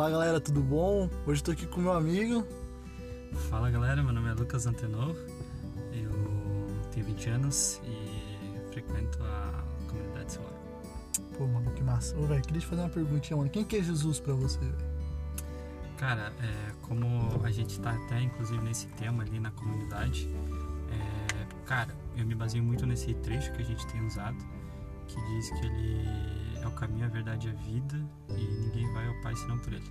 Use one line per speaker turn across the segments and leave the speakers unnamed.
Olá galera, tudo bom? Hoje estou aqui com meu amigo.
Fala galera, meu nome é Lucas Antenor, eu tenho 20 anos e frequento a comunidade solar.
Pô, mano, que massa. Ô, velho, queria te fazer uma perguntinha, mano. Quem que é Jesus pra você, velho?
Cara, é, como a gente tá até inclusive nesse tema ali na comunidade, é, cara, eu me baseio muito nesse trecho que a gente tem usado, que diz que ele é o caminho, a verdade e a vida e ninguém vai ao Pai senão por ele.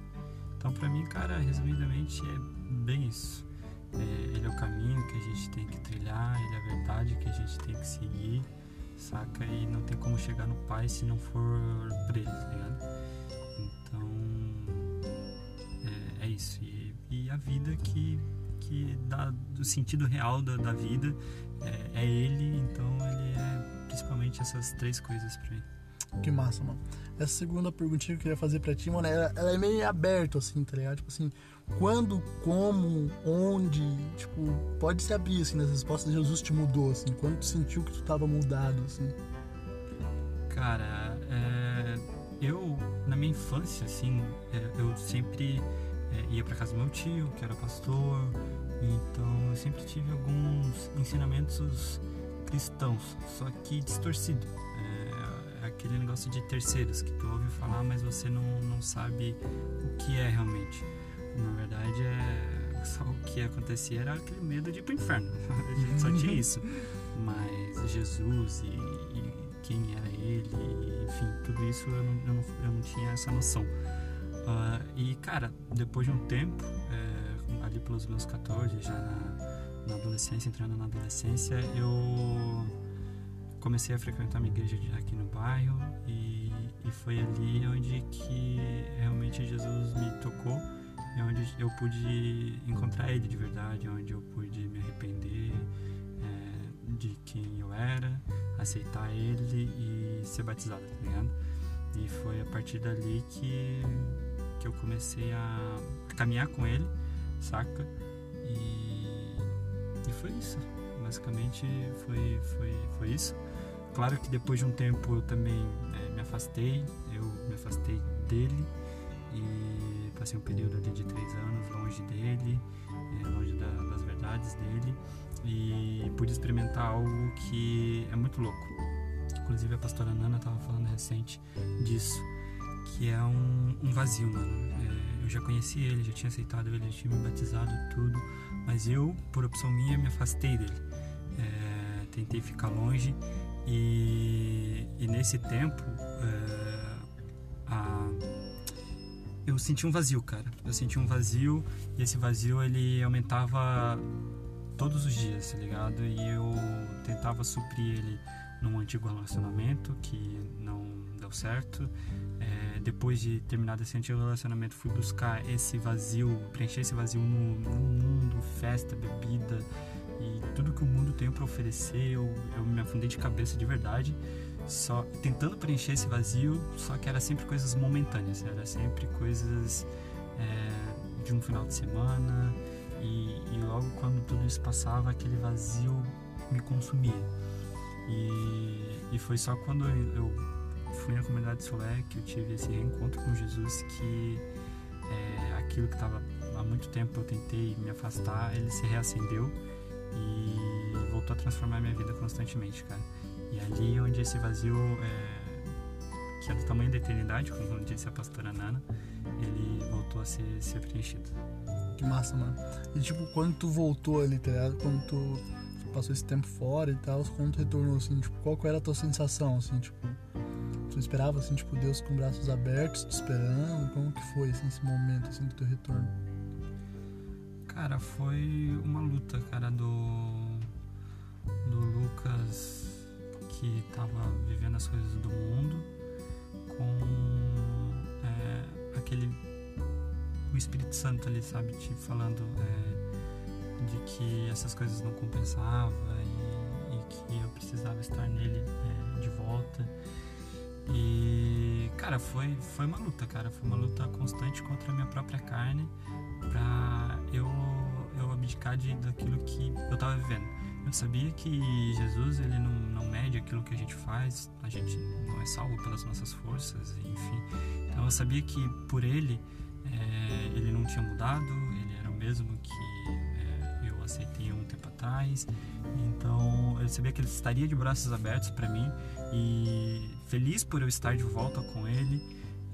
Então, para mim, cara, resumidamente é bem isso. É, ele é o caminho que a gente tem que trilhar, ele é a verdade que a gente tem que seguir, saca? E não tem como chegar no Pai se não for por ele, tá ligado? Então, é, é isso. E, e, a vida que, que dá o sentido real da, da vida é, é ele, então ele é principalmente essas três coisas para mim.
Que massa, mano. Essa segunda perguntinha que eu queria fazer pra ti, mano, ela, ela é meio aberta, assim, tá ligado? Tipo assim, quando, como, onde, tipo, pode se abrir, assim, nas respostas Jesus te mudou, assim, quando tu sentiu que tu tava mudado, assim?
Cara, é, eu, na minha infância, assim, é, eu sempre é, ia pra casa do meu tio, que era pastor, então eu sempre tive alguns ensinamentos cristãos, só que distorcido aquele negócio de terceiros, que tu ouve falar, mas você não, não sabe o que é realmente. Na verdade, é só o que acontecia era aquele medo de ir pro inferno. A gente só tinha isso. Mas Jesus e, e quem era ele, enfim, tudo isso eu não, eu não, eu não tinha essa noção. Uh, e, cara, depois de um tempo, é, ali pelos meus 14, já na, na adolescência, entrando na adolescência, eu comecei a frequentar uma igreja aqui no bairro e, e foi ali onde que realmente Jesus me tocou e onde eu pude encontrar ele de verdade, onde eu pude me arrepender é, de quem eu era, aceitar ele e ser batizado, tá ligado? E foi a partir dali que, que eu comecei a caminhar com ele, saca? E, e foi isso. Basicamente foi, foi, foi isso. Claro que depois de um tempo eu também é, me afastei, eu me afastei dele e passei um período ali de três anos longe dele, é, longe da, das verdades dele e pude experimentar algo que é muito louco. Inclusive a pastora Nana estava falando recente disso, que é um, um vazio, mano. É, eu já conheci ele, já tinha aceitado ele, já tinha me batizado tudo, mas eu, por opção minha, me afastei dele. É, tentei ficar longe e, e nesse tempo, é, a, eu senti um vazio, cara. Eu senti um vazio e esse vazio ele aumentava todos os dias, tá ligado? E eu tentava suprir ele num antigo relacionamento que não deu certo. É, depois de terminar esse antigo relacionamento, fui buscar esse vazio, preencher esse vazio no, no mundo, festa, bebida e tudo que o mundo tem para oferecer, eu, eu me afundei de cabeça de verdade, só tentando preencher esse vazio, só que era sempre coisas momentâneas, era sempre coisas é, de um final de semana e, e, logo quando tudo isso passava, aquele vazio me consumia. E, e foi só quando eu, fui na comunidade Solé que eu tive esse reencontro com Jesus que é, aquilo que estava há muito tempo eu tentei me afastar, ele se reacendeu e voltou a transformar minha vida constantemente, cara. E ali onde esse vazio, é, que é do tamanho da eternidade, como disse a pastora Nana, ele voltou a ser, ser preenchido.
Que massa, mano. E tipo, quando tu voltou ali, tá ligado? Quando tu passou esse tempo fora e tal, quando tu retornou, assim, tipo, qual era a tua sensação, assim, tipo... Tu esperava, assim, tipo, Deus com braços abertos, te esperando? Como que foi, assim, esse momento, assim, do teu retorno?
Cara, foi uma luta, que tava vivendo as coisas do mundo com é, aquele o Espírito Santo ali, sabe, te falando é, de que essas coisas não compensavam e, e, que eu precisava estar nele é, de volta. E, cara, foi, foi uma luta, cara. Foi uma luta constante contra a minha própria carne pra eu, eu abdicar de, daquilo que eu tava vivendo. Eu sabia que Jesus, ele não, não mede aquilo que a gente faz, a gente não é salvo pelas nossas forças, enfim. Então eu sabia que por ele É, ele não tinha mudado, ele era o mesmo que é, eu aceitei um tempo atrás. Então eu sabia que ele estaria de braços abertos para mim e feliz por eu estar de volta com ele.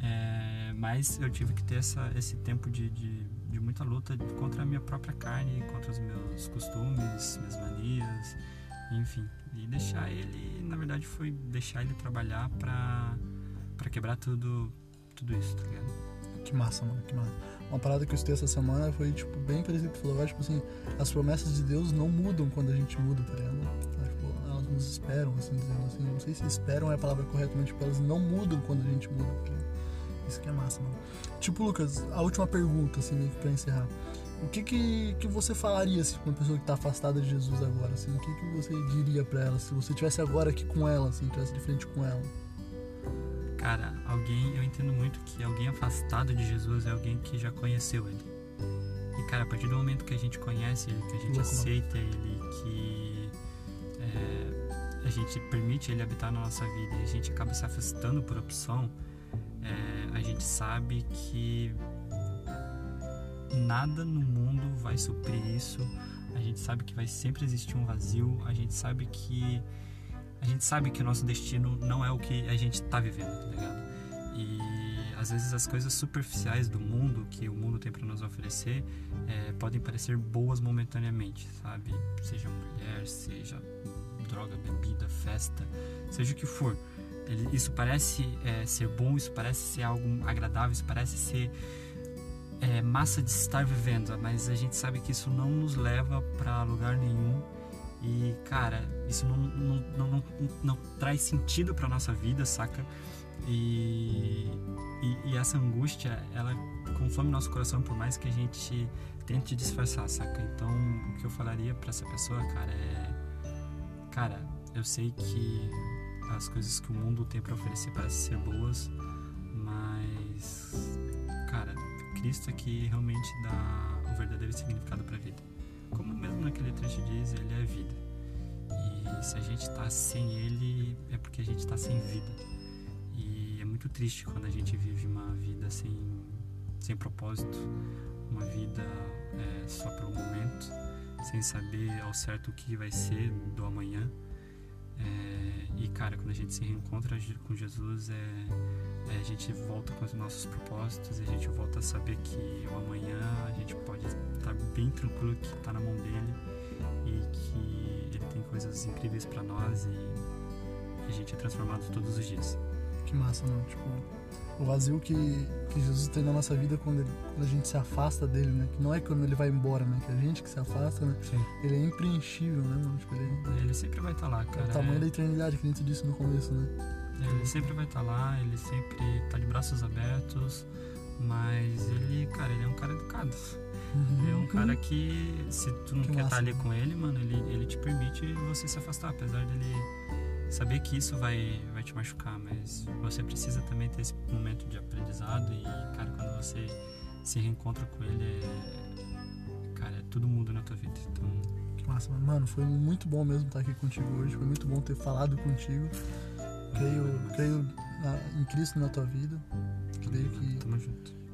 É, mas eu tive que ter essa, esse tempo de, de, de, muita luta contra a minha própria carne, contra os meus costumes, minhas manias, enfim. E deixar ele, na verdade, foi deixar ele trabalhar para quebrar tudo, tudo isso, tá ligado?
Que massa, mano, que massa. Uma parada que eu estudei essa semana foi, tipo, bem parecido com o falou, tipo assim, as promessas de Deus não mudam quando a gente muda, tá ligado? Tipo, elas nos esperam, assim, dizendo assim, não sei se esperam é a palavra correta, mas tipo, elas não mudam quando a gente muda, tá ligado? Isso que é massa, mano. Tipo, Lucas, a última pergunta, assim, meio que pra encerrar. O que que, que você falaria, assim, pra uma pessoa que tá afastada de Jesus agora, assim? O que que você diria para ela, se você estivesse agora aqui com ela, assim, estivesse de frente com ela?
Cara, alguém, eu entendo muito que alguém afastado de Jesus é alguém que já conheceu ele. E, cara, a partir do momento que a gente conhece ele, que a gente aceita ele, que é, a gente permite ele habitar na nossa vida e a gente acaba se afastando por opção, sabe que nada no mundo vai suprir isso. A gente sabe que vai sempre existir um vazio. A gente sabe que a gente sabe que o nosso destino não é o que a gente está vivendo, tá ligado? E às vezes as coisas superficiais do mundo que o mundo tem para nos oferecer é, podem parecer boas momentaneamente, sabe? Seja mulher, seja droga, bebida, festa, seja o que for. Isso parece é, ser bom, isso parece ser algo agradável, isso parece ser é, massa de estar vivendo, mas a gente sabe que isso não nos leva para lugar nenhum e cara, isso não, não, não, não, não traz sentido para nossa vida, saca? E, e, e, essa angústia, ela consome nosso coração por mais que a gente tente disfarçar, saca? Então, o que eu falaria para essa pessoa, cara, é. Cara, eu sei que as coisas que o mundo tem para oferecer parecem ser boas, mas. Cara, Cristo é que realmente dá o verdadeiro significado para a vida. Como mesmo naquele trecho diz, ele é vida. E se a gente está sem ele, é porque a gente está sem vida. E é muito triste quando a gente vive uma vida sem, sem propósito, uma vida é, só pelo momento, sem saber ao certo o que vai ser do amanhã. É, e cara, quando a gente se reencontra com Jesus, é, é, a gente volta com os nossos propósitos a gente volta a saber que o amanhã a gente pode estar bem tranquilo que está na mão dele e que ele tem coisas incríveis para nós e a gente é transformado todos os dias.
Que massa, não? Tipo, o vazio que, que Jesus tem na nossa vida quando, ele, quando a gente se afasta dele, né? Que não é quando ele vai embora, né? Que a gente que se afasta, né?
Sim.
Ele é impreenchível, né, mano? Tipo,
ele, ele sempre vai estar tá lá, cara.
É o tamanho é... da eternidade que a gente disse no começo, né?
Ele sempre vai estar tá lá, ele sempre tá de braços abertos, mas ele, cara, ele é um cara educado. Uhum. Ele é um cara que, se tu não que quer estar tá ali com ele, mano, ele, ele te permite você se afastar, apesar dele saber que isso vai, vai te machucar, mas você precisa também ter esse momento de aprendizado e, cara, quando você se reencontra com ele, é, cara, é tudo muda na tua vida. Então,
que massa, mano. Foi muito bom mesmo estar aqui contigo hoje. Foi muito bom ter falado contigo. Creio, creio na, em Cristo na tua vida. Creio que,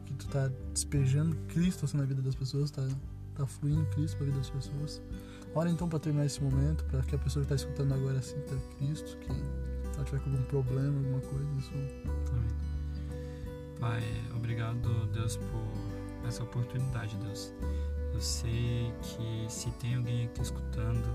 que tu tá despejando Cristo assim, na vida das pessoas, tá, tá fluindo Cristo pra vida das pessoas. Ora então para terminar esse momento, para que a pessoa que está escutando agora sinta Cristo, que ela tiver com algum problema, alguma coisa, isso.
Amém. Pai, obrigado, Deus, por essa oportunidade, Deus. Eu sei que se tem alguém aqui escutando,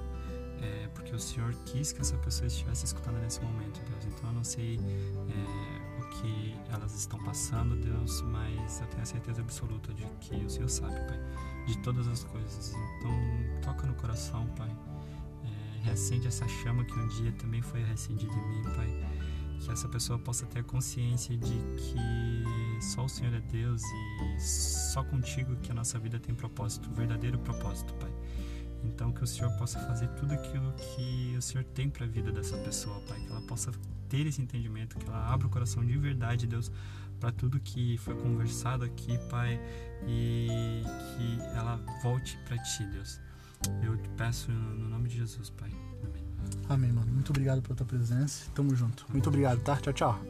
é porque o Senhor quis que essa pessoa estivesse escutando nesse momento, Deus. Então eu não sei é, que elas estão passando, Deus, mas eu tenho a certeza absoluta de que o Senhor sabe, Pai de todas as coisas. Então, toca no coração, Pai. É, reacende essa chama que um dia também foi reacendida em mim, Pai. Que essa pessoa possa ter consciência de que só o Senhor é Deus e só contigo que a nossa vida tem propósito, verdadeiro propósito, Pai. Então, que o Senhor possa fazer tudo aquilo que o Senhor tem para a vida dessa pessoa, Pai. Que ela possa ter esse entendimento, que ela abra o coração de verdade, Deus, para tudo que foi conversado aqui, Pai, e que ela volte para Ti, Deus. Eu te peço no nome de Jesus, Pai. Amém.
Amém, mano. Muito obrigado pela tua presença. Tamo junto. Muito obrigado, tá? Tchau, tchau.